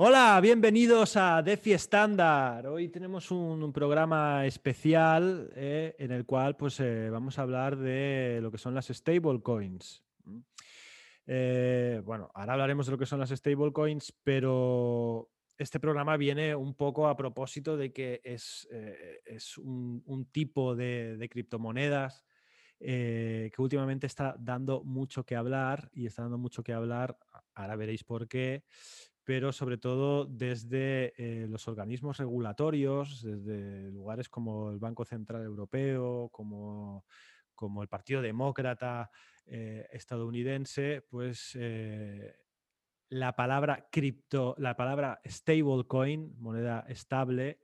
Hola, bienvenidos a DeFi Standard. Hoy tenemos un, programa especial eh, en el cual pues, eh, vamos a hablar de lo que son las stablecoins. Eh, bueno, ahora hablaremos de lo que son las stablecoins, pero este programa viene un poco a propósito de que es, es un, tipo de, criptomonedas que últimamente está dando mucho que hablar y está dando mucho que hablar, ahora veréis por qué, pero sobre todo desde eh, los organismos regulatorios, desde lugares como el Banco Central Europeo, como, como el Partido Demócrata eh, estadounidense, pues eh, la palabra cripto, la palabra stablecoin, moneda estable,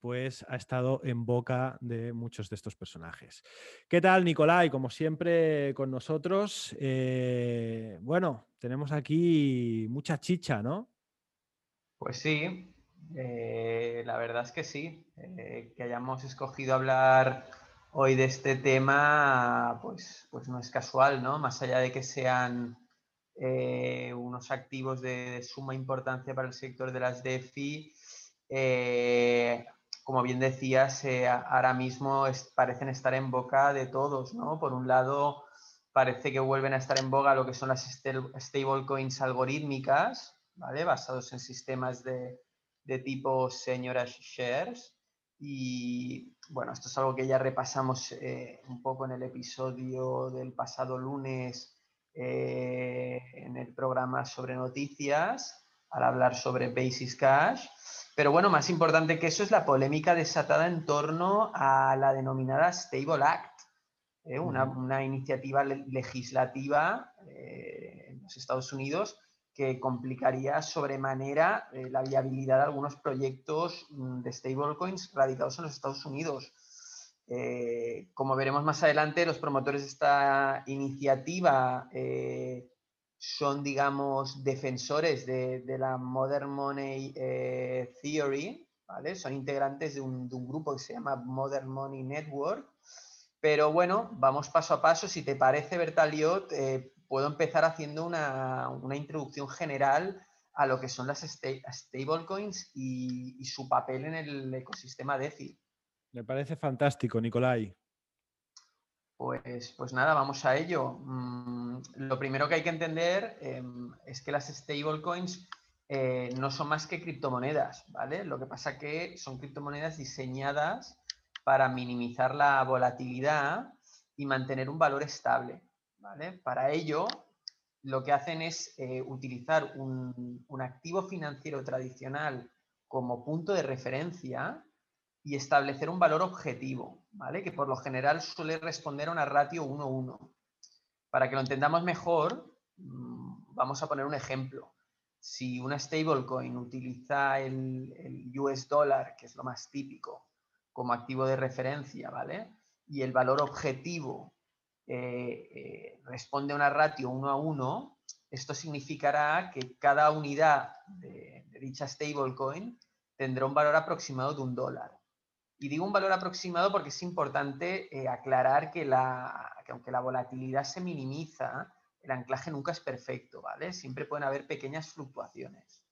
pues ha estado en boca de muchos de estos personajes. ¿Qué tal, Nicolai? Como siempre con nosotros. bueno, tenemos aquí mucha chicha, ¿no? Pues sí, eh, la verdad es que sí. Eh, que hayamos escogido hablar hoy de este tema, pues, pues no es casual, ¿no? Más allá de que sean eh, unos activos de, suma importancia para el sector de las DeFi, como bien decías, ahora mismo parecen estar en boca de todos, ¿no? Por un lado, parece que vuelven a estar en boga lo que son las stablecoins algorítmicas, basados en sistemas de, tipo señoras shares. Y bueno, esto es algo que ya repasamos eh, un poco en el episodio del pasado lunes eh, en el programa sobre noticias, al hablar sobre Basis Cash. Pero bueno, más importante que eso es la polémica desatada en torno a la denominada Stable Act, ¿eh? una, una, iniciativa legislativa en los Estados Unidos que complicaría sobremanera eh, la viabilidad de algunos proyectos mm, de stablecoins radicados en los Estados Unidos. Eh, como veremos más adelante, los promotores de esta iniciativa eh, son, digamos, defensores de, la Modern Money Theory, ¿vale? Son integrantes de un, grupo que se llama Modern Money Network. Pero bueno, vamos paso a paso. Si te parece, Bertaliot, puedo empezar haciendo una, introducción general a lo que son las stablecoins y, y, su papel en el ecosistema DeFi. Me parece fantástico, Nicolai. Pues, pues nada, vamos a ello. Mm, lo primero que hay que entender em, es que las stablecoins eh, no son más que criptomonedas, ¿vale? Lo que pasa que son criptomonedas diseñadas para minimizar la volatilidad y mantener un valor estable. Para ello, lo que hacen es eh, utilizar un, activo financiero tradicional como punto de referencia y establecer un valor objetivo, ¿vale? Que por lo general suele responder a una ratio 1-1. Para que lo entendamos mejor, mm, vamos a poner un ejemplo. Si una stablecoin utiliza el, US dollar, que es lo más típico, como activo de referencia, ¿vale? Y el valor objetivo eh, eh, responde a una ratio 1 a 1, esto significará que cada unidad de, dicha stablecoin tendrá un valor aproximado de un dólar. Y digo un valor aproximado porque es importante eh, aclarar que, la, aunque la volatilidad se minimiza, el anclaje nunca es perfecto, ¿vale? Siempre pueden haber pequeñas fluctuaciones.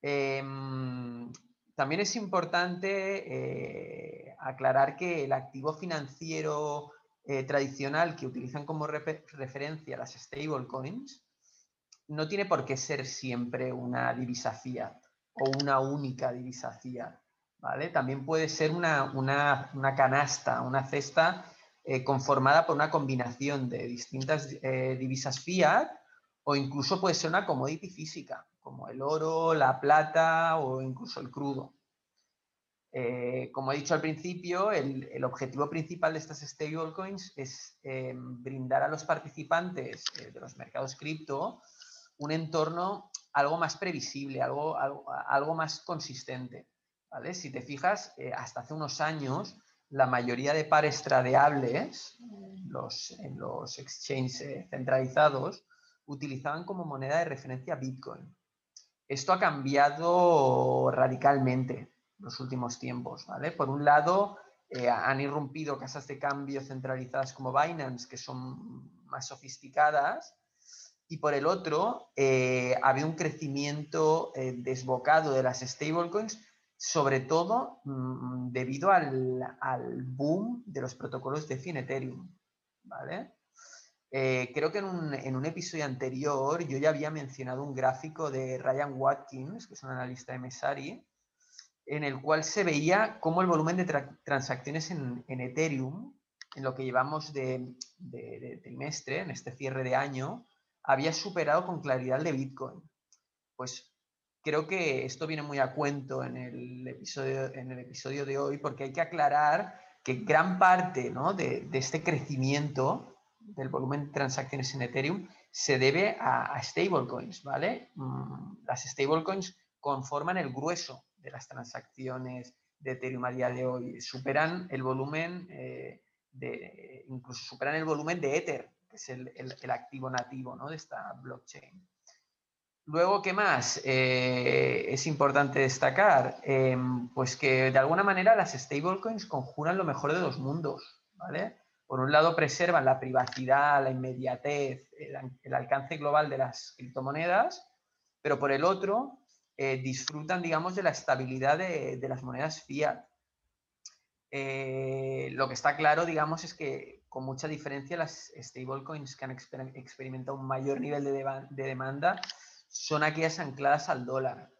Em, también es importante aclarar que el activo financiero eh, tradicional que utilizan como referencia las stablecoins no tiene por qué ser siempre una divisa fiat o una única divisa fiat. ¿vale? También puede ser una, canasta, una cesta eh, conformada por una combinación de distintas eh, divisas fiat o incluso puede ser una commodity física, como el oro, la plata o incluso el crudo. Eh, como he dicho al principio, el, objetivo principal de estas stablecoins es eh, brindar a los participantes eh, de los mercados cripto un entorno algo más previsible, algo, algo, más consistente. ¿vale? Si te fijas, hasta hace unos años, la mayoría de pares tradeables los, en los exchanges centralizados utilizaban como moneda de referencia Bitcoin. Esto ha cambiado radicalmente los últimos tiempos. Por un lado, eh, han irrumpido casas de cambio centralizadas como Binance, que son más sofisticadas, y por el otro eh, había un crecimiento eh, desbocado de las stablecoins, sobre todo mm, debido al, boom de los protocolos de fin Ethereum. ¿vale? Eh, creo que en un, en un, episodio anterior yo ya había mencionado un gráfico de Ryan Watkins, que es un analista de Mesari, en el cual se veía cómo el volumen de transacciones en, en, Ethereum, en lo que llevamos de, trimestre, en este cierre de año, había superado con claridad el de Bitcoin. Pues creo que esto viene muy a cuento en el episodio, en el episodio de hoy, porque hay que aclarar que gran parte ¿no? de, de, este crecimiento del volumen de transacciones en Ethereum se debe a, a stablecoins, ¿vale? Mm, las stablecoins conforman el grueso de las transacciones de Ethereum a día de hoy. Superan el volumen, eh, de, incluso superan el volumen de Ether, que es el, activo nativo ¿no? de esta blockchain. Luego, ¿qué más? Eh, es importante destacar, em, pues que de alguna manera las stablecoins conjuran lo mejor de dos mundos, ¿vale? Por un lado, preservan la privacidad, la inmediatez, el alcance global de las criptomonedas, pero por el otro, eh, disfrutan, digamos, de la estabilidad de, las monedas fiat. Eh, lo que está claro, digamos, es que con mucha diferencia las stablecoins que han experimentado un mayor nivel de, demanda son aquellas ancladas al dólar.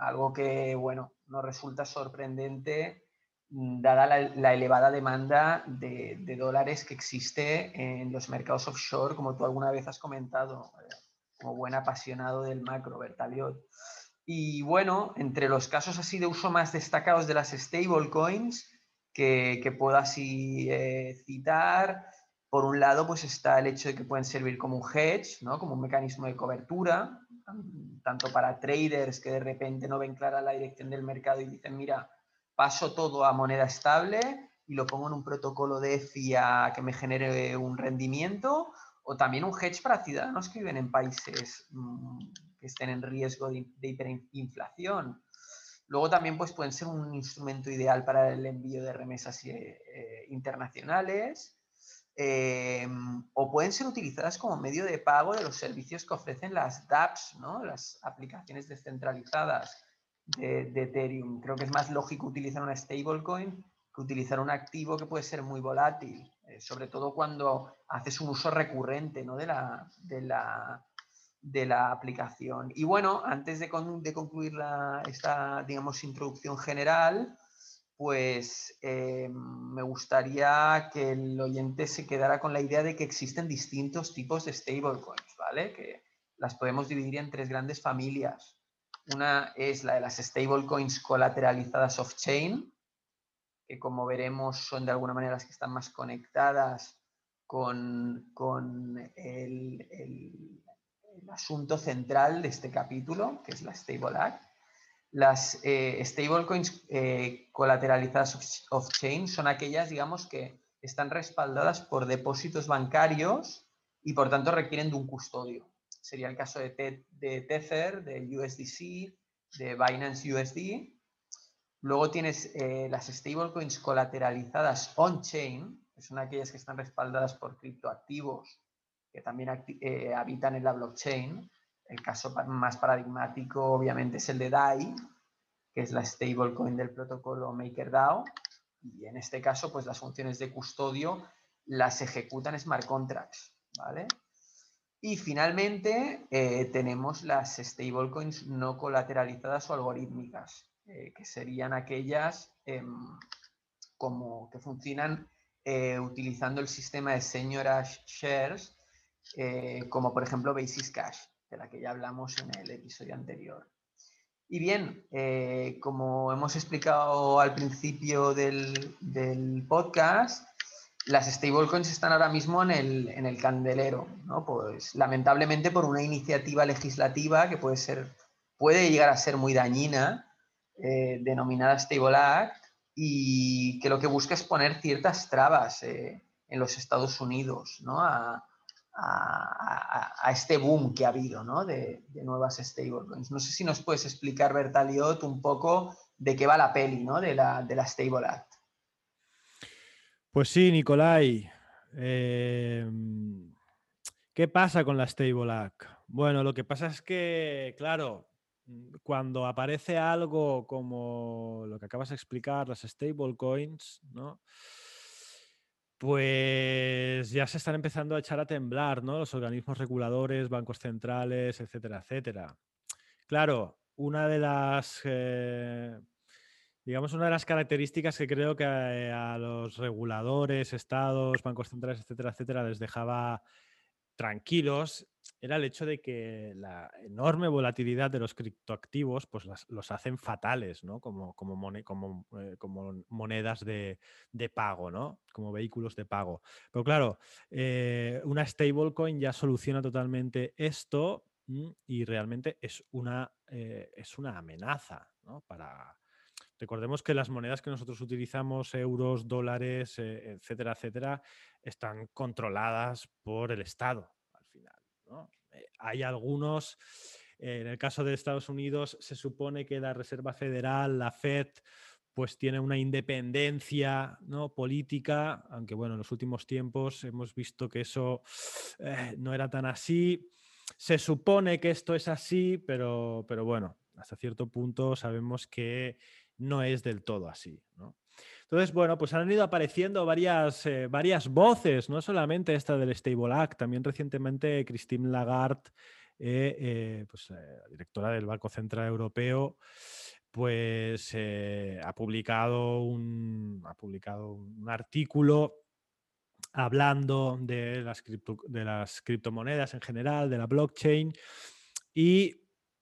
Algo que, bueno, nos resulta sorprendente mm, dada la, elevada demanda de, de, dólares que existe en los mercados offshore, como tú alguna vez has comentado, eh, como buen apasionado del macro, Bertaliot. Y bueno, entre los casos así de uso más destacados de las stablecoins que, que puedo así eh, citar, por un lado, pues está el hecho de que pueden servir como un hedge, ¿no? como un mecanismo de cobertura, tanto para traders que de repente no ven clara la dirección del mercado y dicen, mira, paso todo a moneda estable y lo pongo en un protocolo de FIA que me genere un rendimiento, o también un hedge para ciudadanos que viven en países mm, que estén en riesgo de, hiperinflación. Luego también pues, pueden ser un instrumento ideal para el envío de remesas eh, eh, internacionales em, o pueden ser utilizadas como medio de pago de los servicios que ofrecen las dApps, ¿no? las aplicaciones descentralizadas de, Ethereum. Creo que es más lógico utilizar una stablecoin que utilizar un activo que puede ser muy volátil, eh, sobre todo cuando haces un uso recurrente ¿no? de, la, de, la, de la aplicación. Y bueno, antes de, concluir esta, digamos, introducción general, pues eh, me gustaría que el oyente se quedara con la idea de que existen distintos tipos de stablecoins, ¿vale? Que las podemos dividir en tres grandes familias. Una es la de las stablecoins colateralizadas off-chain, que como veremos son de alguna manera las que están más conectadas con, con el, asunto central de este capítulo, que es la Stable Act. Las eh, stablecoins eh, colateralizadas off-chain son aquellas, digamos, que están respaldadas por depósitos bancarios y por tanto requieren de un custodio. Sería el caso de, de Tether, de USDC, de Binance USD. Luego tienes eh, las stablecoins colateralizadas on-chain, que son aquellas que están respaldadas por criptoactivos que también eh, habitan en la blockchain. El caso más paradigmático, obviamente, es el de DAI, que es la stablecoin del protocolo MakerDAO. Y en este caso, pues las funciones de custodio las ejecutan smart contracts, ¿vale? Y finalmente eh, tenemos las stablecoins no colateralizadas o algorítmicas, eh, que serían aquellas em, como que funcionan utilizando el sistema de señoras shares eh, como por ejemplo Basis Cash, de la que ya hablamos en el episodio anterior. Y bien, eh, como hemos explicado al principio del, podcast, las stablecoins están ahora mismo en el, en el candelero, ¿no? Pues lamentablemente por una iniciativa legislativa que puede ser, puede llegar a ser muy dañina, eh, denominada Stable Act, y que lo que busca es poner ciertas trabas en los Estados Unidos, ¿no? A, este boom que ha habido ¿no? de, nuevas stablecoins. No sé si nos puedes explicar, Bertaliot, un poco de qué va la peli ¿no? de, la, de la Stable Act. Pues sí, Nicolai. Em, ¿Qué pasa con la Stable Act? Bueno, lo que pasa es que, claro, cuando aparece algo como lo que acabas de explicar, las stablecoins, ¿no? Pues ya se están empezando a echar a temblar, ¿no? Los organismos reguladores, bancos centrales, etcétera, etcétera. Claro, una de las, eh, digamos, una de las características que creo que a, los reguladores, estados, bancos centrales, etcétera, etcétera, les dejaba tranquilos era el hecho de que la enorme volatilidad de los criptoactivos pues los hacen fatales, ¿no? Como, como, como, eh, como monedas de, pago, ¿no? Como vehículos de pago. Pero claro, eh, una stablecoin ya soluciona totalmente esto y realmente es una, eh, es una amenaza, ¿no? Para, Recordemos que las monedas que nosotros utilizamos, euros, dólares, etcétera, etcétera, están controladas por el Estado al final. Eh, hay algunos, eh, en el caso de Estados Unidos, se supone que la Reserva Federal, la Fed, pues tiene una independencia ¿no? política, aunque bueno, en los últimos tiempos hemos visto que eso eh, no era tan así. Se supone que esto es así, pero, pero bueno, hasta cierto punto sabemos que no es del todo así. Entonces, bueno, pues han ido apareciendo varias, eh, varias voces, no solamente esta del Stable Act, también recientemente Christine Lagarde, eh, eh, pues, directora del Banco Central Europeo, pues ha, publicado un, ha publicado un artículo hablando de las, de las criptomonedas en general, de la blockchain, y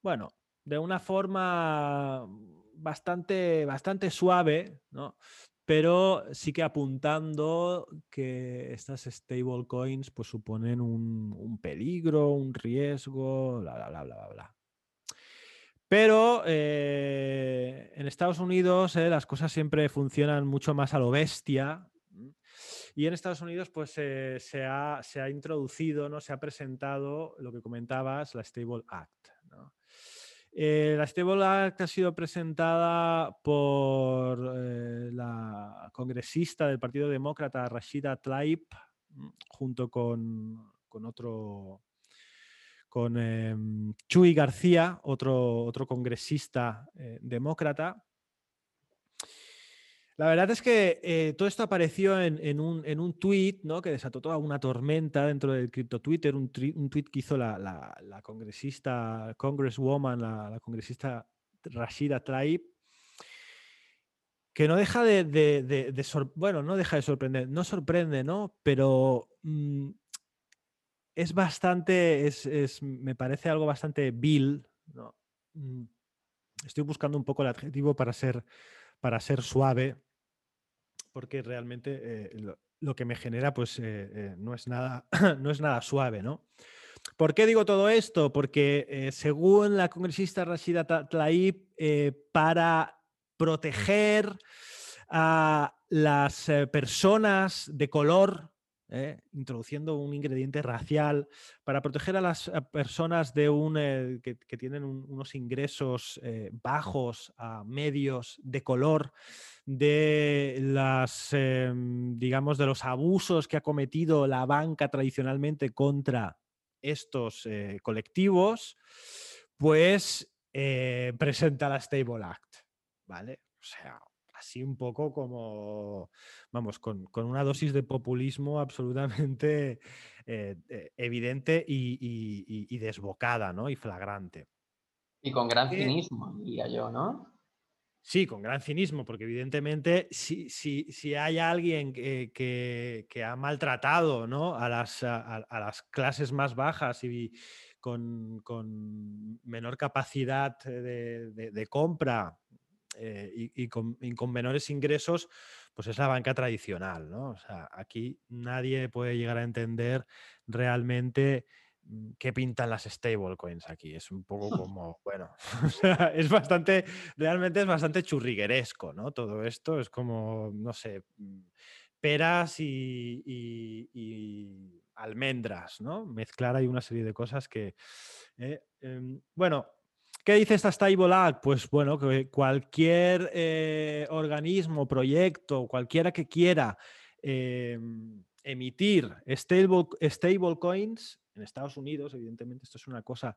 bueno, de una forma bastante, bastante suave, ¿no? pero sí que apuntando que estas stablecoins pues suponen un, peligro, un riesgo, bla, bla, bla, bla, bla. Pero eh, en Estados Unidos eh, las cosas siempre funcionan mucho más a lo bestia. Y en Estados Unidos pues se, ha, se, ha, introducido, ¿no? se ha presentado lo que comentabas, la Stable Act. Eh, la Stable Act ha sido presentada por eh, la congresista del Partido Demócrata, Rashida Tlaib, mm, junto con, otro, con em, Chuy García, otro, otro congresista eh, demócrata. La verdad es que eh, todo esto apareció en, un, en un tweet ¿no? que desató toda una tormenta dentro del cripto Twitter, un, un tweet que hizo la, la, congresista, congresswoman, la, congresista Rashida Tlaib, que no deja de, bueno, no deja de sorprender, no sorprende, ¿no? Pero mm, es bastante, es, es, me parece algo bastante vil. Mm, estoy buscando un poco el adjetivo para ser para ser suave, porque realmente eh, lo, que me genera pues eh, eh, no, es nada, no es nada suave, ¿no? ¿Por qué digo todo esto? Porque según la congresista Rashida Tlaib, para proteger a las personas de color ¿eh? introduciendo un ingrediente racial para proteger a las personas eh, que, tienen unos ingresos eh, bajos a medios de color em, de los abusos que ha cometido la banca tradicionalmente contra estos colectivos pues presenta la Stable Act vale así un poco como, vamos, con, una dosis de populismo absolutamente eh, eh, evidente y, desbocada, ¿no? Y flagrante. Y con gran cinismo, diría yo, ¿no? Sí, con gran cinismo, porque evidentemente si, si, si hay alguien que, ha maltratado ¿no? a, las, a, las clases más bajas y con, menor capacidad de compra eh, y, con, menores ingresos, pues es la banca tradicional, ¿no? O sea, aquí nadie puede llegar a entender realmente mm, qué pintan las stablecoins aquí. Es un poco como, bueno, es bastante, realmente es bastante churrigueresco, ¿no? Todo esto es como, no sé, mm, peras y, almendras, ¿no? Mezclar hay una serie de cosas que, eh, em, bueno, ¿Qué dice esta Stable Act? Pues bueno, que cualquier eh, organismo, proyecto, cualquiera que quiera em, emitir stable, coins en Estados Unidos, evidentemente esto es una cosa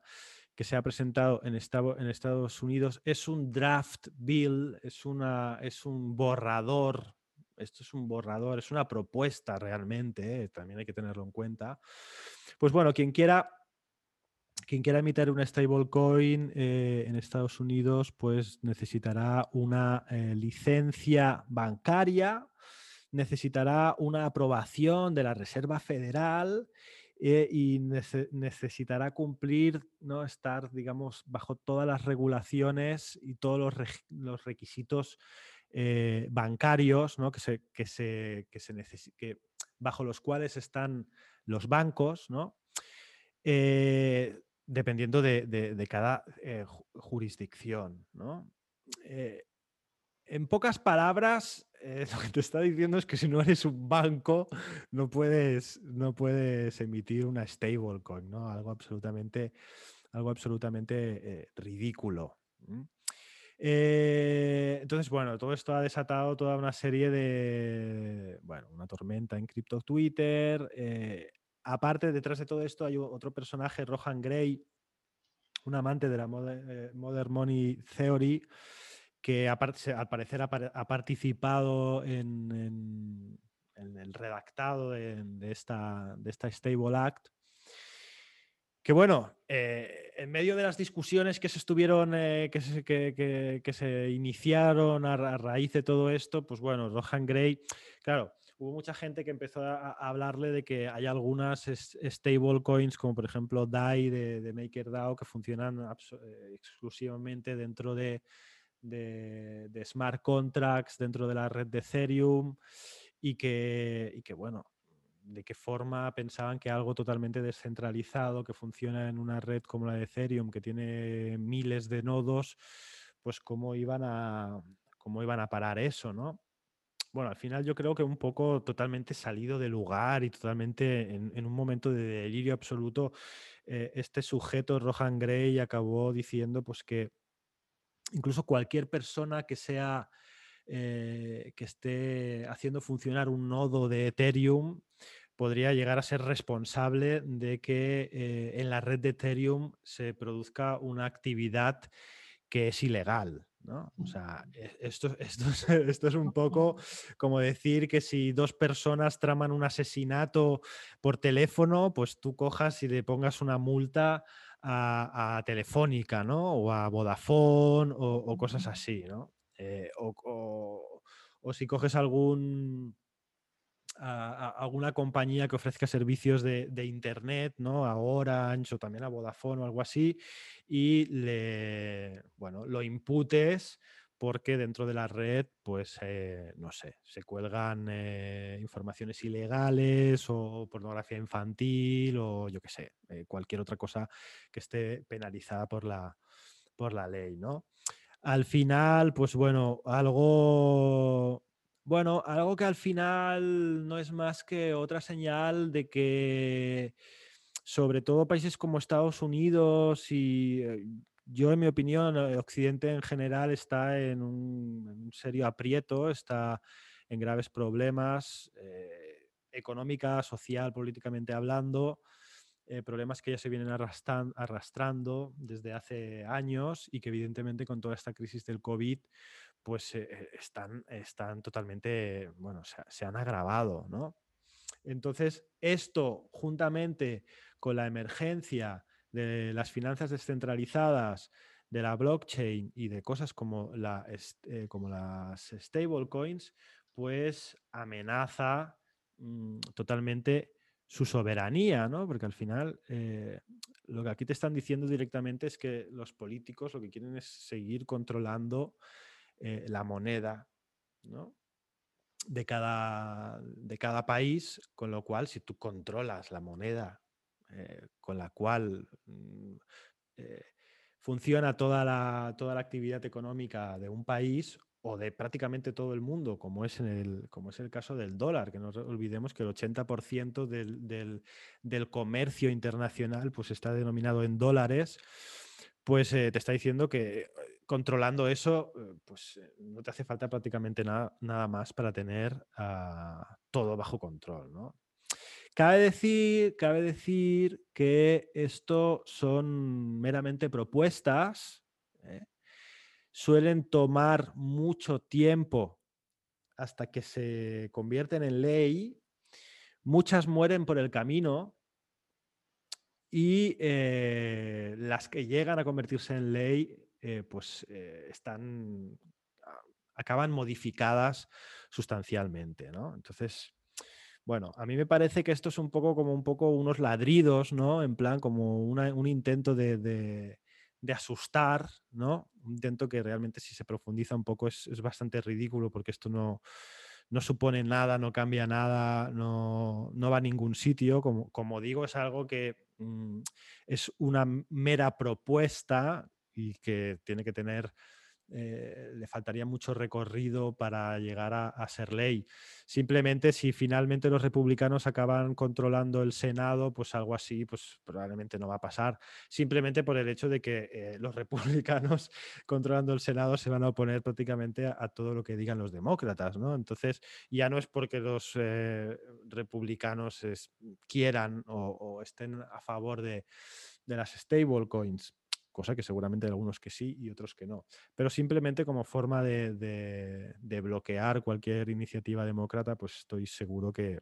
que se ha presentado en, en Estados Unidos, es un draft bill, es, una, es un borrador, esto es un borrador, es una propuesta realmente, eh, también hay que tenerlo en cuenta. Pues bueno, quien quiera quien quiera emitir una stablecoin eh, en Estados Unidos, pues necesitará una eh, licencia bancaria, necesitará una aprobación de la Reserva Federal eh, y necesitará cumplir, ¿no? estar, digamos, bajo todas las regulaciones y todos los, requisitos bancarios ¿no? que se, que se, que se que, bajo los cuales están los bancos, ¿no? Dependiendo de, cada eh, jurisdicción. ¿no? Eh, en pocas palabras, eh, lo que te está diciendo es que si no eres un banco, no puedes, no puedes emitir una stablecoin, ¿no? Algo absolutamente, algo absolutamente ridículo. entonces, bueno, todo esto ha desatado toda una serie de, bueno, una tormenta en cripto Twitter, aparte, detrás de todo esto hay otro personaje, Rohan Gray, un amante de la eh, Modern Money Theory, que al parecer ha, participado en, el redactado de, esta, Stable Act. Que bueno, eh, en medio de las discusiones que se estuvieron, eh, que, se, que, se iniciaron a, a, raíz de todo esto, pues bueno, Rohan Gray, claro, hubo mucha gente que empezó a, hablarle de que hay algunas stable coins, como por ejemplo DAI de, MakerDAO, que funcionan eh, exclusivamente dentro de, smart contracts, dentro de la red de Ethereum, y que, y que, bueno, de qué forma pensaban que algo totalmente descentralizado, que funciona en una red como la de Ethereum, que tiene miles de nodos, pues cómo iban a, cómo iban a parar eso, ¿no? Bueno, al final yo creo que un poco totalmente salido de lugar y totalmente en, un momento de delirio absoluto, eh, este sujeto, Rohan Gray, acabó diciendo pues que incluso cualquier persona que sea... Eh, que esté haciendo funcionar un nodo de Ethereum podría llegar a ser responsable de que eh, en la red de Ethereum se produzca una actividad que es ilegal. ¿No? O sea, e, esto, esto, es, un poco como decir que si dos personas traman un asesinato por teléfono, pues tú cojas y le pongas una multa a, Telefónica, ¿no? O a Vodafone o, cosas así, ¿no? Eh, o, si coges algún a, alguna compañía que ofrezca servicios de, Internet, ¿no? A Orange o también a Vodafone o algo así, y le, bueno, lo imputes porque dentro de la red, pues, eh, no sé, se cuelgan eh, informaciones ilegales o pornografía infantil o yo qué sé, eh, cualquier otra cosa que esté penalizada por la, por la ley, ¿no? Al final, pues bueno, algo bueno, algo que al final no es más que otra señal de que, sobre todo países como Estados Unidos y eh, yo, en mi opinión, eh, Occidente en general está en un, serio aprieto, está en graves problemas, eh, económica, social, políticamente hablando, problemas que ya se vienen arrastrando desde hace años y que evidentemente con toda esta crisis del COVID pues eh, están, están totalmente, bueno, se, han agravado, ¿no? Entonces, esto juntamente con la emergencia de las finanzas descentralizadas, de la blockchain y de cosas como, la, eh, como las stablecoins, pues amenaza mm, totalmente su soberanía, ¿no? Porque al final eh, lo que aquí te están diciendo directamente es que los políticos lo que quieren es seguir controlando eh, la moneda de, cada, de cada país, con lo cual si tú controlas la moneda eh, con la cual mm, eh, funciona toda la, toda la actividad económica de un país o de prácticamente todo el mundo, como es, en el, como es el caso del dólar, que no olvidemos que el 80% del, del, comercio internacional pues está denominado en dólares, pues te está diciendo que controlando eso, eh, pues eh, no te hace falta prácticamente nada, nada más para tener ah, todo bajo control. Cabe decir, cabe decir que esto son meramente propuestas, ¿eh? suelen tomar mucho tiempo hasta que se convierten en ley, muchas mueren por el camino y las que llegan a convertirse en ley eh, pues están ah, acaban modificadas sustancialmente, ¿no? Entonces, bueno, a mí me parece que esto es un poco como un poco unos ladridos, ¿no? En plan, como un intento de, asustar, ¿no? Un intento que realmente si se profundiza un poco es, bastante ridículo porque esto no, no, supone nada, no cambia nada, no, va a ningún sitio. Como, como digo, es algo que mm, es una mera propuesta y que tiene que tener eh, le faltaría mucho recorrido para llegar a, ser ley. Simplemente si finalmente los republicanos acaban controlando el Senado, pues algo así, pues probablemente no va a pasar. Simplemente por el hecho de que eh, los republicanos controlando el Senado se van a oponer prácticamente a, todo lo que digan los demócratas, ¿no? Entonces ya no es porque los eh, republicanos quieran o, estén a favor de, de las stablecoins cosa que seguramente hay algunos que sí y otros que no. Pero simplemente como forma de, bloquear cualquier iniciativa demócrata, pues estoy seguro que,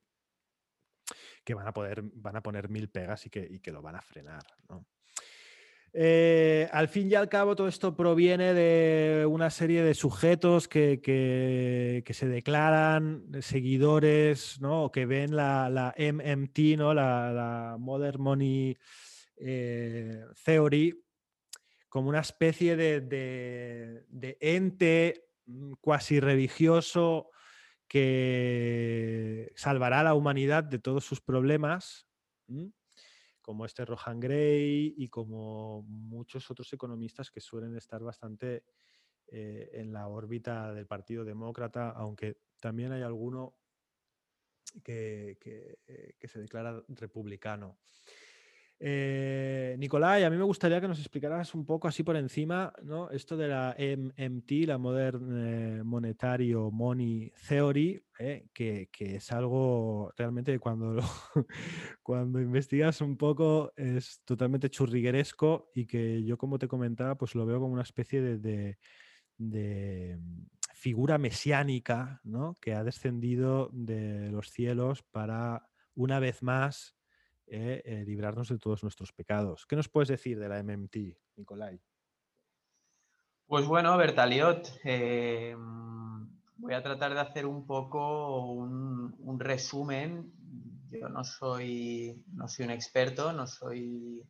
que van, a poder, van a poner mil pegas y que, lo van a frenar. Eh, al fin y al cabo, todo esto proviene de una serie de sujetos que, se declaran seguidores, ¿no? que ven la, MMT, ¿no? la, Modern Money eh, Theory, como una especie de, ente mm, cuasi religioso que salvará a la humanidad de todos sus problemas, como este Rohan Gray y como muchos otros economistas que suelen estar bastante eh, en la órbita del Partido Demócrata, aunque también hay alguno que eh, se declara republicano. Eh, Nicolai, a mí me gustaría que nos explicaras un poco así por encima ¿no? esto de la MMT, la Modern eh, Monetary Money Theory, eh, que, es algo realmente cuando, cuando investigas un poco es totalmente churrigueresco y que yo como te comentaba pues lo veo como una especie de, de figura mesiánica ¿no? que ha descendido de los cielos para una vez más eh, eh, librarnos de todos nuestros pecados. ¿Qué nos puedes decir de la MMT, Nicolai? Pues bueno, Bertaliot, em, voy a tratar de hacer un poco un, resumen. Yo no soy, no soy un experto, no soy,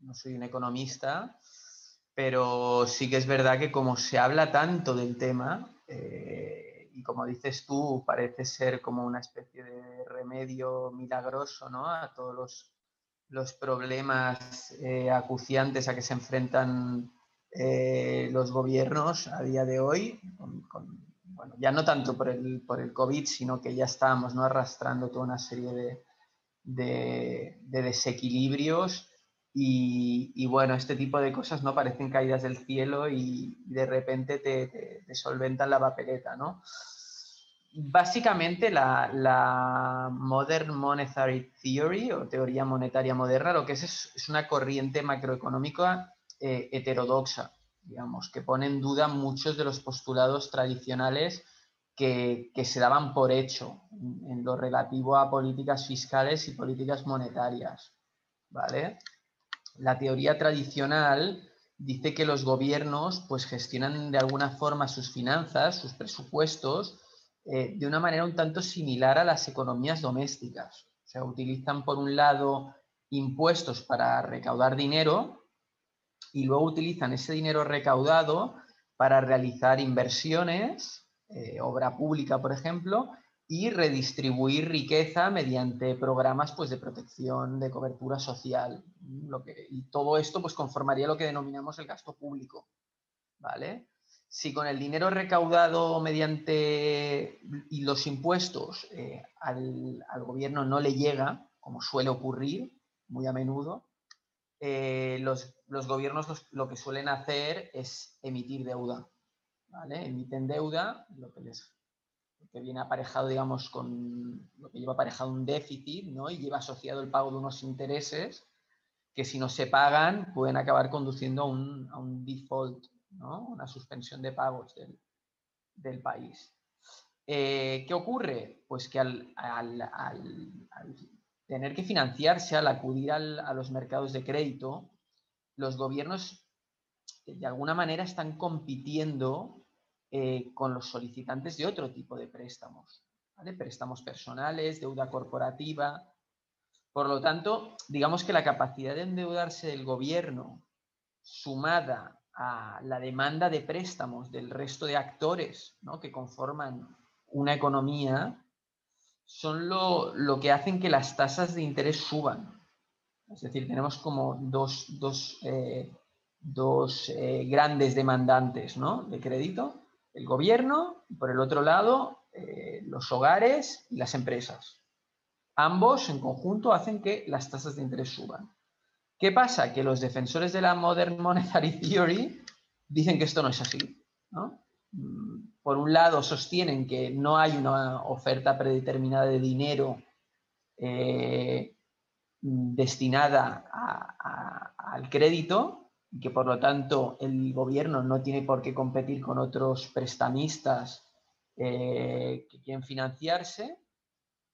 no soy un economista, pero sí que es verdad que como se habla tanto del tema, eh, y como dices tú, parece ser como una especie de remedio milagroso ¿no? a todos los, problemas eh, acuciantes a que se enfrentan eh, los gobiernos a día de hoy, bueno, ya no tanto por el, por el COVID, sino que ya estamos ¿no? arrastrando toda una serie de, de, desequilibrios y, bueno, este tipo de cosas no parecen caídas del cielo y de repente te, solventan la papeleta, ¿no? básicamente la, Modern Monetary Theory o teoría monetaria moderna lo que es es, una corriente macroeconómica eh, heterodoxa, digamos, que pone en duda muchos de los postulados tradicionales que, se daban por hecho en, lo relativo a políticas fiscales y políticas monetarias. ¿vale? La teoría tradicional dice que los gobiernos pues, gestionan de alguna forma sus finanzas, sus presupuestos, eh, de una manera un tanto similar a las economías domésticas. O sea, utilizan por un lado impuestos para recaudar dinero y luego utilizan ese dinero recaudado para realizar inversiones, eh, obra pública, por ejemplo, y redistribuir riqueza mediante programas pues, de protección, de cobertura social. Lo que, y todo esto pues, conformaría lo que denominamos el gasto público. ¿Vale? si con el dinero recaudado mediante los impuestos eh, al, gobierno no le llega, como suele ocurrir muy a menudo, eh, los, gobiernos lo que suelen hacer es emitir deuda. ¿vale? Emiten deuda, lo que les, que viene aparejado, digamos, con lo que lleva aparejado un déficit, ¿no? Y lleva asociado el pago de unos intereses que si no se pagan pueden acabar conduciendo a un, default, ¿no? Una suspensión de pagos del, país. Eh, ¿Qué ocurre? Pues que al, tener que financiarse, al acudir a los mercados de crédito, los gobiernos de alguna manera están compitiendo eh, con los solicitantes de otro tipo de préstamos, préstamos personales, deuda corporativa. Por lo tanto, digamos que la capacidad de endeudarse del gobierno sumada a la demanda de préstamos del resto de actores que conforman una economía son lo, que hacen que las tasas de interés suban. Es decir, tenemos como dos, eh, eh, grandes demandantes de crédito el gobierno y por el otro lado eh, los hogares y las empresas. Ambos en conjunto hacen que las tasas de interés suban. ¿Qué pasa? Que los defensores de la Modern Monetary Theory dicen que esto no es así. Mm, por un lado, sostienen que no hay una oferta predeterminada de dinero eh, destinada al crédito, y que por lo tanto el gobierno no tiene por qué competir con otros prestamistas eh, que quieren financiarse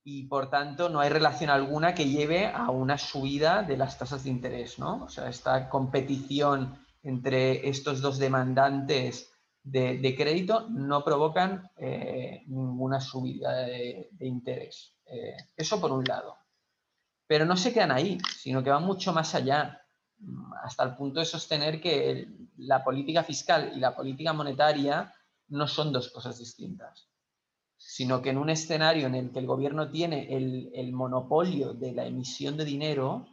y por tanto no hay relación alguna que lleve a una subida de las tasas de interés, ¿no? O sea, esta competición entre estos dos demandantes de, crédito no provocan eh, ninguna subida de, interés. Eh, eso por un lado. Pero no se quedan ahí, sino que van mucho más allá hasta el punto de sostener que la política fiscal y la política monetaria no son dos cosas distintas, sino que en un escenario en el que el gobierno tiene el, monopolio de la emisión de dinero,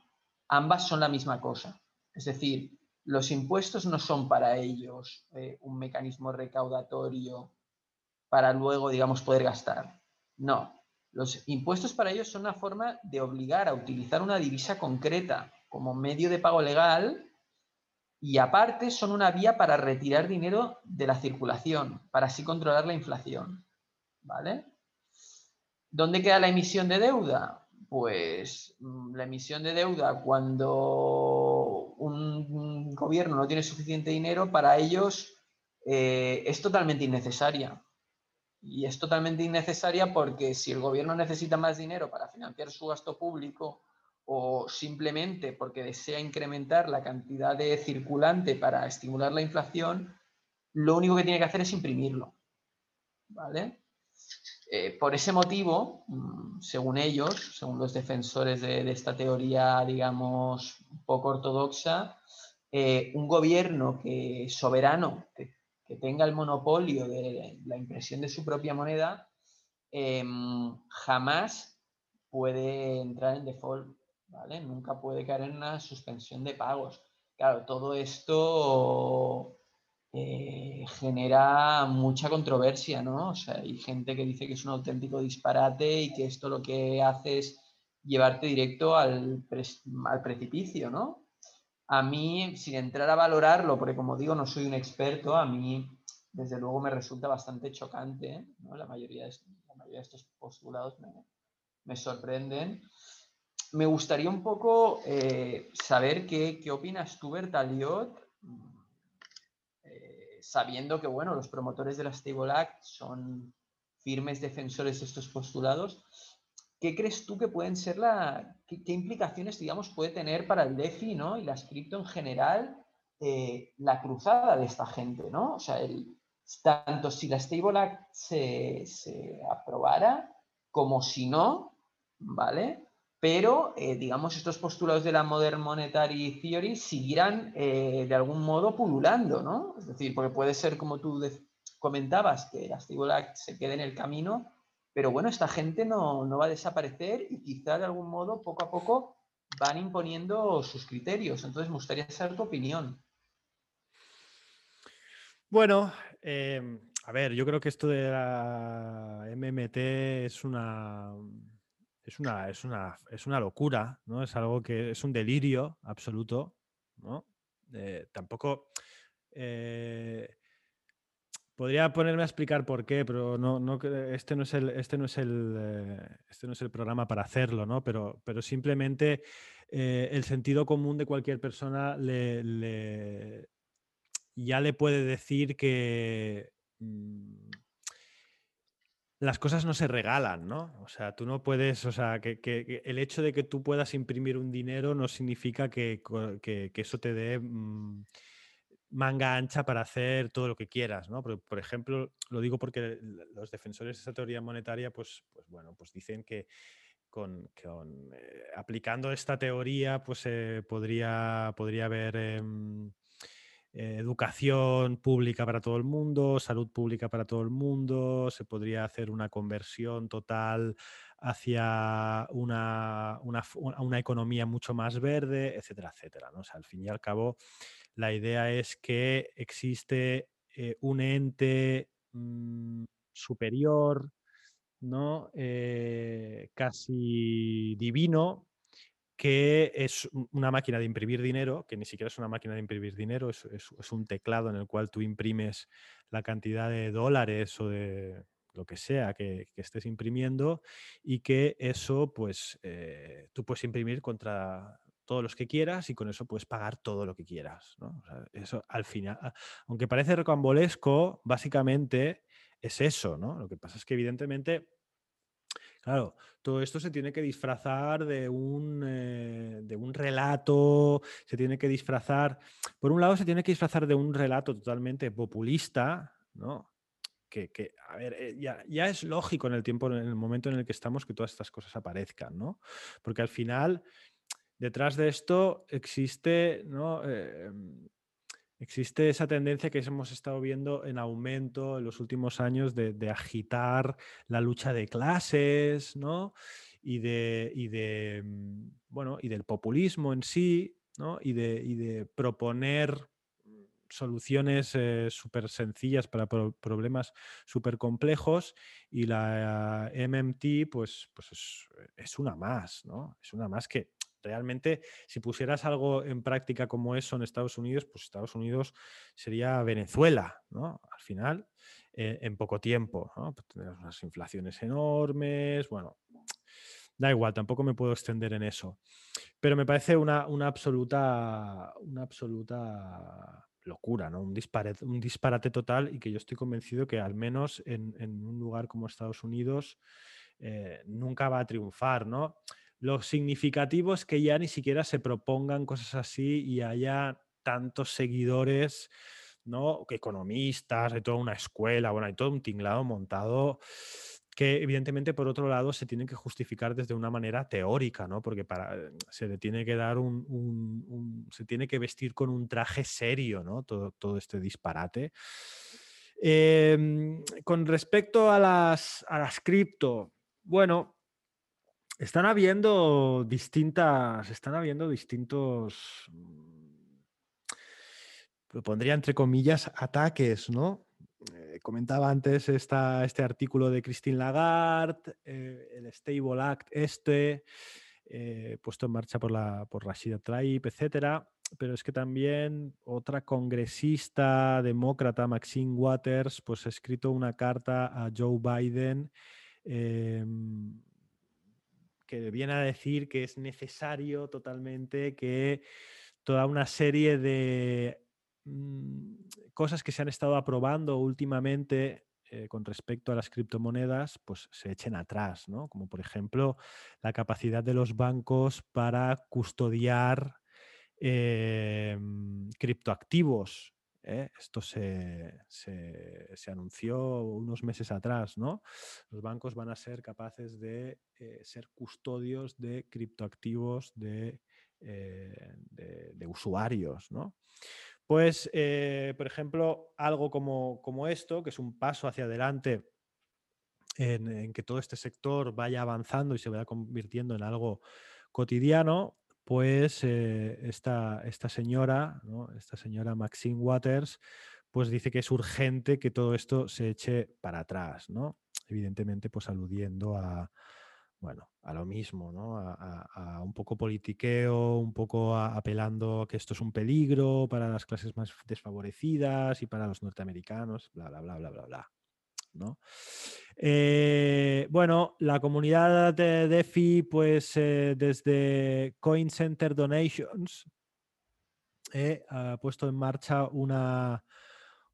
ambas son la misma cosa. Es decir, los impuestos no son para ellos eh, un mecanismo recaudatorio para luego, digamos, poder gastar. No, los impuestos para ellos son una forma de obligar a utilizar una divisa concreta como medio de pago legal y aparte son una vía para retirar dinero de la circulación, para así controlar la inflación. ¿Vale? ¿Dónde queda la emisión de deuda? Pues mm, la emisión de deuda cuando un gobierno no tiene suficiente dinero, para ellos eh, es totalmente innecesaria. Y es totalmente innecesaria porque si el gobierno necesita más dinero para financiar su gasto público o simplemente porque desea incrementar la cantidad de circulante para estimular la inflación, lo único que tiene que hacer es imprimirlo. ¿Vale? Eh, por ese motivo, mm, según ellos, según los defensores de, esta teoría, digamos, poco ortodoxa, eh, un gobierno que soberano, que, tenga el monopolio de la impresión de su propia moneda, em, jamás puede entrar en default Nunca puede caer en una suspensión de pagos. Claro, todo esto eh, genera mucha controversia, ¿no? O sea, hay gente que dice que es un auténtico disparate y que esto lo que hace es llevarte directo al, precipicio, ¿no? A mí, sin entrar a valorarlo, porque como digo, no soy un experto, a mí desde luego me resulta bastante chocante, ¿no? La mayoría de, la mayoría de estos postulados me, me sorprenden me gustaría un poco eh, saber qué, opinas tú, Bertaliot, eh, sabiendo que, bueno, los promotores de la Stable Act son firmes defensores de estos postulados. ¿Qué crees tú que pueden ser la... qué, implicaciones, digamos, puede tener para el DeFi, ¿no? Y las cripto en general, eh, la cruzada de esta gente, ¿no? O sea, tanto si la Stable Act se, se aprobara como si no, ¿vale? Pero eh, digamos estos postulados de la Modern Monetary Theory seguirán eh, de algún modo pululando, ¿no? Es decir, porque puede ser como tú comentabas, que la Stable Act se quede en el camino, pero bueno, esta gente no, va a desaparecer y quizá de algún modo poco a poco van imponiendo sus criterios. Entonces me gustaría saber tu opinión. Bueno, em, a ver, yo creo que esto de la MMT es una es una, es una, es una locura, ¿no? Es algo que es un delirio absoluto, ¿no? Eh, tampoco. Eh, Podría ponerme a explicar por qué, pero no, no, este, no es el, este, no es el, eh, este no es el programa para hacerlo, ¿no? Pero, pero simplemente el sentido común de cualquier persona le, ya le puede decir que mm, las cosas no se regalan, ¿no? O sea, tú no puedes, o sea, que, el hecho de que tú puedas imprimir un dinero no significa que, eso te dé... Mm, manga ancha para hacer todo lo que quieras, ¿no? Por, ejemplo, lo digo porque los defensores de esa teoría monetaria, pues, pues bueno, pues dicen que con, eh, aplicando esta teoría, pues eh, podría, podría haber em, educación pública para todo el mundo, salud pública para todo el mundo, se podría hacer una conversión total hacia una, una, economía mucho más verde, etcétera, etcétera. ¿no? Al fin y al cabo, la idea es que existe eh, un ente mm, superior, ¿no? Eh, casi divino, que es una máquina de imprimir dinero, que ni siquiera es una máquina de imprimir dinero, es, un teclado en el cual tú imprimes la cantidad de dólares o de lo que sea que, estés imprimiendo y que eso pues eh, tú puedes imprimir contra todos los que quieras y con eso puedes pagar todo lo que quieras. eso al final, aunque parece recambolesco, básicamente es eso, ¿no? Lo que pasa es que evidentemente, claro, todo esto se tiene que disfrazar de un, eh, de un relato, se tiene que disfrazar, por un lado se tiene que disfrazar de un relato totalmente populista, ¿no? Que, a ver, eh, ya, ya, es lógico en el tiempo, en el momento en el que estamos, que todas estas cosas aparezcan, ¿no? Porque al final detrás de esto existe, ¿no? Em, existe esa tendencia que hemos estado viendo en aumento en los últimos años de, agitar la lucha de clases, ¿no? Y de, de, mm, bueno, y del populismo en sí, ¿no? Y de, de proponer soluciones eh, súper sencillas para problemas súper complejos y la MMT pues, pues es, es, una más, ¿no? Es una más que realmente, si pusieras algo en práctica como eso en Estados Unidos, pues Estados Unidos sería Venezuela, ¿no? Al final, eh, en poco tiempo, ¿no? Pues unas inflaciones enormes, bueno, da igual, tampoco me puedo extender en eso. Pero me parece una, absoluta, una absoluta locura, ¿no? Un disparate, un disparate total y que yo estoy convencido que al menos en, un lugar como Estados Unidos eh, nunca va a triunfar, ¿no? Lo significativo es que ya ni siquiera se propongan cosas así y haya tantos seguidores, ¿no? Economistas, hay toda una escuela, bueno, hay todo un tinglado montado que evidentemente por otro lado se tiene que justificar desde una manera teórica, ¿no? Porque para, eh, se le tiene que dar un, se tiene que vestir con un traje serio, ¿no? Todo, todo este disparate. Em, con respecto a las, a las cripto, bueno, están habiendo distintas, están habiendo distintos, mm, lo pondría entre comillas, ataques, ¿no? Eh, comentaba antes este artículo de Christine Lagarde, eh, el Stable Act este, eh, puesto en marcha por, la, por Rashida Tlaib, etcétera. Pero es que también otra congresista demócrata, Maxine Waters, pues ha escrito una carta a Joe Biden em, que viene a decir que es necesario totalmente que toda una serie de mm, cosas que se han estado aprobando últimamente eh, con respecto a las criptomonedas, pues se echen atrás, ¿no? Como por ejemplo la capacidad de los bancos para custodiar em, criptoactivos. ¿Eh? Esto se, anunció unos meses atrás, ¿no? Los bancos van a ser capaces de eh, ser custodios de criptoactivos de, eh, de, usuarios, ¿no? Pues, por ejemplo, algo como, como, esto, que es un paso hacia adelante en que todo este sector vaya avanzando y se vaya convirtiendo en algo cotidiano, pues eh, esta, esta, señora, esta señora Maxine Waters, pues dice que es urgente que todo esto se eche para atrás, ¿no? Evidentemente, pues aludiendo a, bueno, a lo mismo, ¿no? A, un poco politiqueo, un poco apelando a que esto es un peligro para las clases más desfavorecidas y para los norteamericanos, bla, bla, bla, bla, bla, bla. Eh, bueno, la comunidad de DeFi, pues eh, desde Coin Center Donations, eh, ha puesto en marcha una,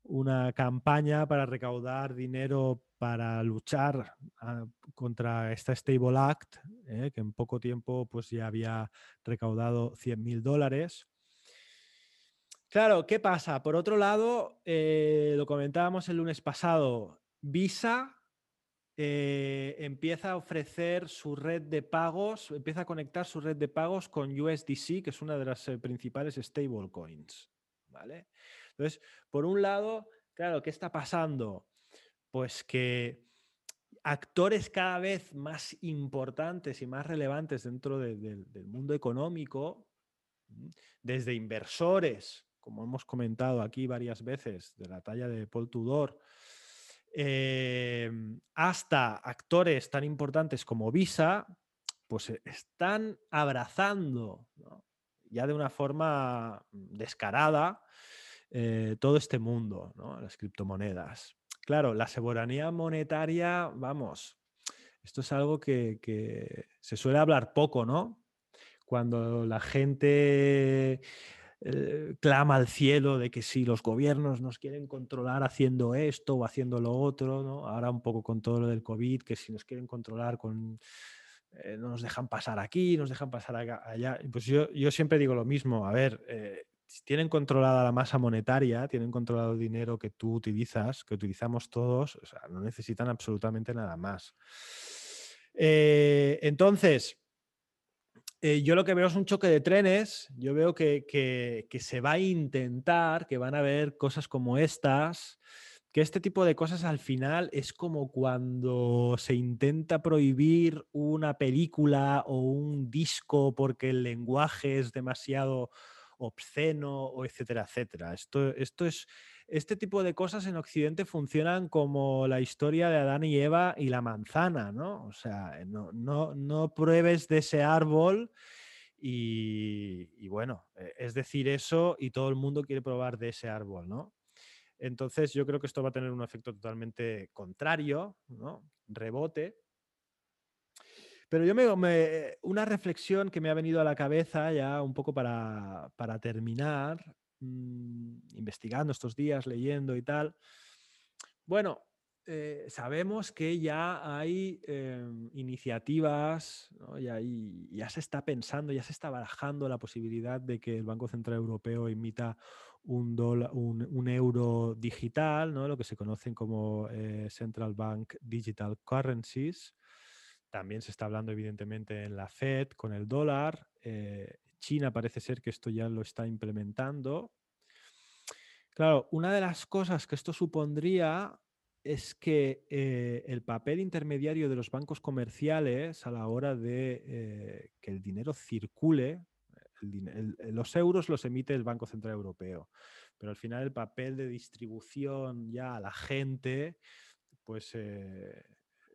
una campaña para recaudar dinero para luchar ah, contra esta Stable Act, que en poco tiempo pues, ya había recaudado 100 mil dólares. Claro, ¿qué pasa? Por otro lado, lo comentábamos el lunes pasado, Visa eh, empieza a ofrecer su red de pagos, empieza a conectar su red de pagos con USDC, que es una de las principales stablecoins. ¿vale? Entonces, por un lado, claro, ¿qué está pasando? Pues que actores cada vez más importantes y más relevantes dentro del mundo económico, desde inversores, como hemos comentado aquí varias veces, de la talla de Paul Tudor, em, hasta actores tan importantes como Visa, pues están abrazando ya de una forma descarada eh, todo este mundo, las criptomonedas. Claro, la soberanía monetaria, vamos, esto es algo que, se suele hablar poco, ¿no? Cuando la gente eh, clama al cielo de que si los gobiernos nos quieren controlar haciendo esto o haciendo lo otro, ¿no? Ahora un poco con todo lo del COVID, que si nos quieren controlar con... Eh, no nos dejan pasar aquí, nos dejan pasar allá. Pues yo, yo siempre digo lo mismo, a ver, tienen controlada la masa monetaria, tienen controlado el dinero que tú utilizas, que utilizamos todos, o sea, no necesitan absolutamente nada más. Eh, entonces, eh, yo lo que veo es un choque de trenes, yo veo que, que, se va a intentar, que van a haber cosas como estas, que este tipo de cosas al final es como cuando se intenta prohibir una película o un disco porque el lenguaje es demasiado obsceno, o etcétera, etcétera. Esto, esto es, este tipo de cosas en Occidente funcionan como la historia de Adán y Eva y la manzana, ¿no? O sea, no, no, pruebes de ese árbol y, bueno, e, es decir eso y todo el mundo quiere probar de ese árbol, ¿no? Entonces yo creo que esto va a tener un efecto totalmente contrario, ¿no? Rebote. Pero yo me, una reflexión que me ha venido a la cabeza ya un poco para, terminar, mm, investigando estos días, leyendo y tal. Bueno, eh, sabemos que ya hay em, iniciativas, ya, ya se está pensando, ya se está barajando la posibilidad de que el Banco Central Europeo emita un, euro digital, ¿no? lo que se conocen como eh, Central Bank Digital Currencies. También se está hablando evidentemente en la Fed con el dólar. Eh, China parece ser que esto ya lo está implementando. Claro, una de las cosas que esto supondría es que eh, el papel intermediario de los bancos comerciales a la hora de eh, que el dinero circule, los euros los emite el Banco Central Europeo, pero al final el papel de distribución ya a la gente, pues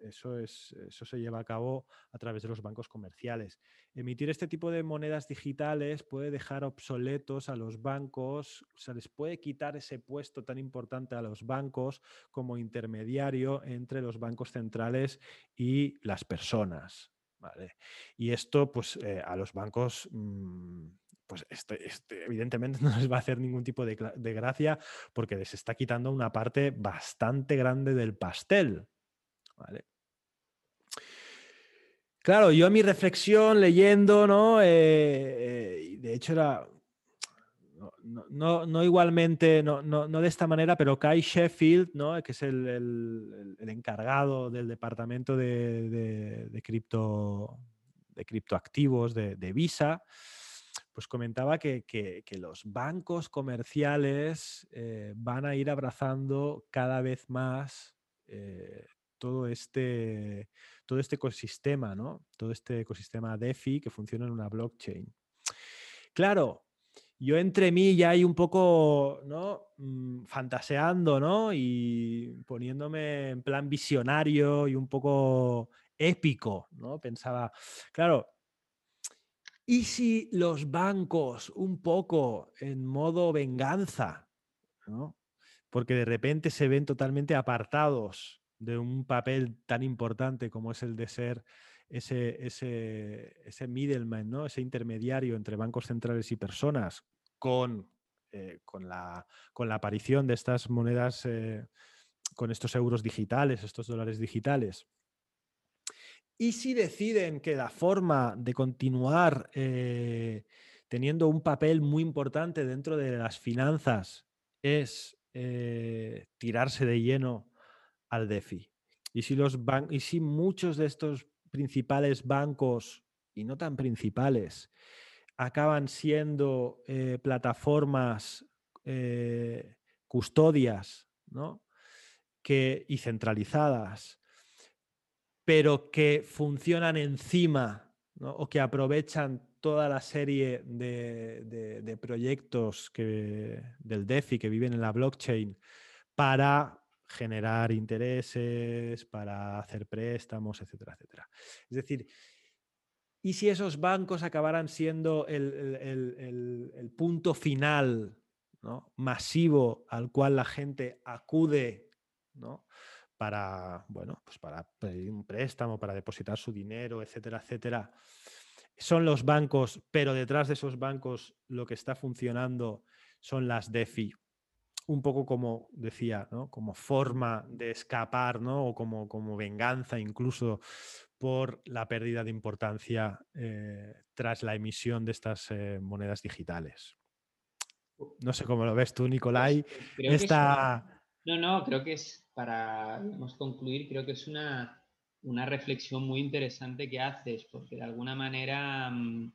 eso, es, eso se lleva a cabo a través de los bancos comerciales. Emitir este tipo de monedas digitales puede dejar obsoletos a los bancos, o sea, les puede quitar ese puesto tan importante a los bancos como intermediario entre los bancos centrales y las personas. ¿vale? Y esto, pues, eh, a los bancos... Mm, pues este, este, evidentemente no les va a hacer ningún tipo de, de, gracia porque les está quitando una parte bastante grande del pastel. ¿vale? Claro, yo mi reflexión leyendo, ¿no? Eh, eh, de hecho era, no, igualmente, no, de esta manera, pero Kai Sheffield, ¿no? que es el, encargado del departamento de, de, cripto, de criptoactivos de, Visa, pues comentaba que, los bancos comerciales eh, van a ir abrazando cada vez más todo este, todo este ecosistema, ¿no? Todo este ecosistema DeFi que funciona en una blockchain. Claro, yo entre mí ya hay un poco, ¿no? Mm, fantaseando, ¿no? Y poniéndome en plan visionario y un poco épico, ¿no? Pensaba, claro, ¿y si los bancos un poco en modo venganza, ¿no? Porque de repente se ven totalmente apartados de un papel tan importante como es el de ser ese, ese, ese middleman, ¿no? ese intermediario entre bancos centrales y personas con, eh, con, la, con la, aparición de estas monedas, eh, con estos euros digitales, estos dólares digitales. Y si deciden que la forma de continuar eh, teniendo un papel muy importante dentro de las finanzas es tirarse de lleno al DeFi. Y si, los y si muchos de estos principales bancos y no tan principales acaban siendo eh, plataformas eh, custodias ¿no? que, y centralizadas, pero que funcionan encima o que aprovechan toda la serie de, proyectos que, del DeFi que viven en la blockchain para generar intereses, para hacer préstamos, etcétera, etcétera. Es decir, ¿y si esos bancos acabaran siendo el, punto final masivo al cual la gente acude para, bueno, pues para pedir un préstamo, para depositar su dinero, etcétera, etcétera? Son los bancos, pero detrás de esos bancos lo que está funcionando son las DeFi un poco como decía, como forma de escapar ¿no? o como, como venganza incluso por la pérdida de importancia eh, tras la emisión de estas eh, monedas digitales. No sé cómo lo ves tú, Nicolai. Pues, no, no, creo que es para concluir, creo que es una, una, reflexión muy interesante que haces, porque de alguna manera mm,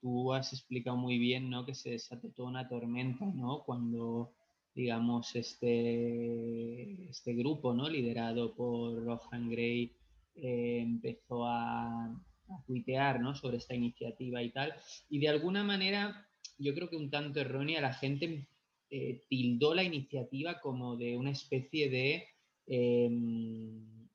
tú has explicado muy bien ¿no? que se desató toda una tormenta ¿no? cuando digamos, este, este grupo, ¿no? Liderado por Rohan Gray, eh, empezó a, a tuitear, ¿no? Sobre esta iniciativa y tal. Y de alguna manera, yo creo que un tanto errónea, la gente eh, tildó la iniciativa como de una especie de em,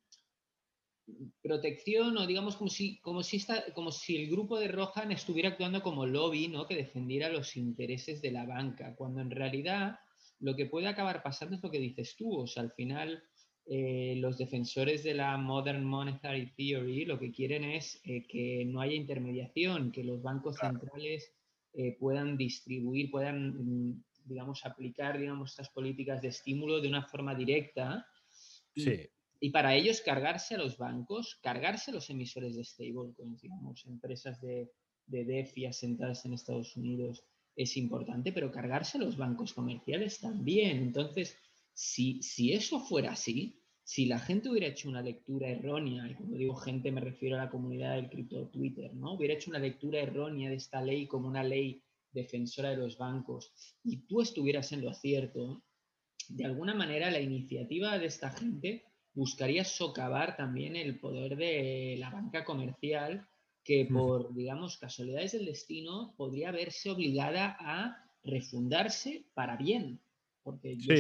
protección o digamos como si, como, si como si el grupo de Rohan estuviera actuando como lobby, ¿no? Que defendiera los intereses de la banca, cuando en realidad lo que puede acabar pasando es lo que dices tú, o sea, al final eh, los defensores de la Modern Monetary Theory lo que quieren es eh, que no haya intermediación, que los bancos centrales eh, puedan distribuir, puedan, mm, digamos, aplicar, digamos, estas políticas de estímulo de una forma directa. Y, y para ellos cargarse a los bancos, cargarse a los emisores de stablecoins, digamos, empresas de, de DeFi asentadas en Estados Unidos, es importante, pero cargarse los bancos comerciales también. Entonces, si, si eso fuera así, si la gente hubiera hecho una lectura errónea, y cuando digo gente me refiero a la comunidad del cripto Twitter, ¿no? Hubiera hecho una lectura errónea de esta ley como una ley defensora de los bancos y tú estuvieras en lo cierto, de alguna manera la iniciativa de esta gente buscaría socavar también el poder de la banca comercial que por, digamos, casualidades del destino podría verse obligada a refundarse para bien. Porque yo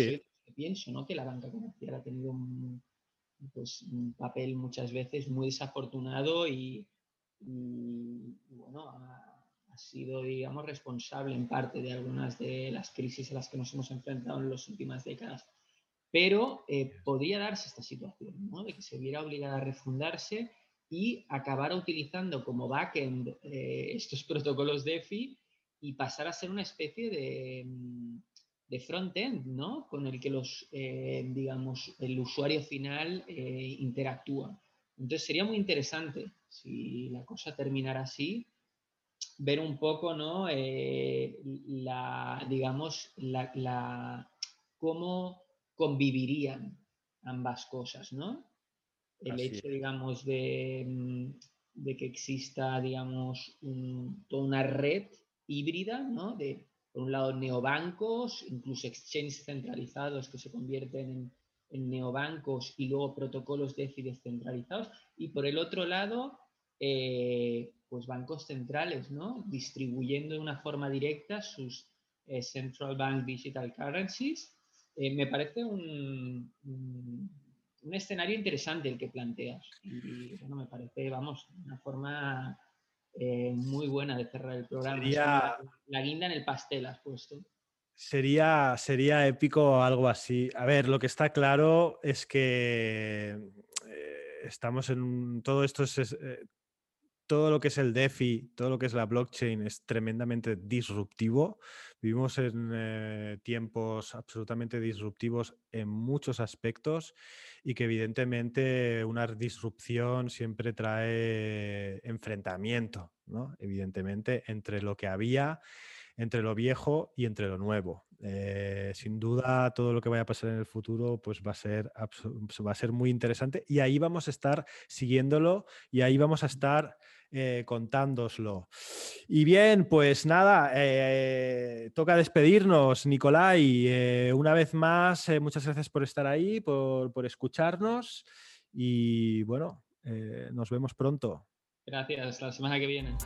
pienso ¿no? que la banca comercial ha tenido un, pues, un papel muchas veces muy desafortunado y, bueno, ha, sido, digamos, responsable en parte de algunas de las crisis a las que nos hemos enfrentado en las últimas décadas. Pero eh, podría darse esta situación, ¿no? de que se viera obligada a refundarse y acabar utilizando como backend eh, estos protocolos DeFi y pasar a ser una especie de, mm, de frontend, ¿no? Con el que los, eh, digamos, el usuario final eh, interactúa. Entonces sería muy interesante si la cosa terminara así, ver un poco, ¿no? la, digamos, la, cómo convivirían ambas cosas, ¿no? El hecho, digamos, mm, de, que exista, digamos, toda una red híbrida, ¿no? De, por un lado, neobancos, incluso exchanges centralizados que se convierten en, neobancos y luego protocolos DeFi descentralizados. Y por el otro lado, eh, pues bancos centrales, ¿no? Distribuyendo de una forma directa sus eh, central bank digital currencies. Eh, me parece un un escenario interesante el que planteas. Y bueno, me parece, vamos, una forma eh, muy buena de cerrar el programa. La, guinda en el pastel has puesto. Sería, sería épico algo así. A ver, lo que está claro es que eh, estamos en todo esto es, eh, todo lo que es el DeFi, todo lo que es la blockchain es tremendamente disruptivo. Vivimos en eh, tiempos absolutamente disruptivos en muchos aspectos y que evidentemente una disrupción siempre trae enfrentamiento, ¿no? evidentemente, entre lo que había, entre lo viejo y entre lo nuevo. Eh, sin duda, todo lo que vaya a pasar en el futuro pues va, a ser, va a ser muy interesante y ahí vamos a estar siguiéndolo y ahí vamos a estar eh, contándoslo. Y bien, pues nada, eh, toca despedirnos, Nicolai. Eh, una vez más, muchas gracias por estar ahí, por, por escucharnos y bueno, nos vemos pronto. Gracias, la semana que viene.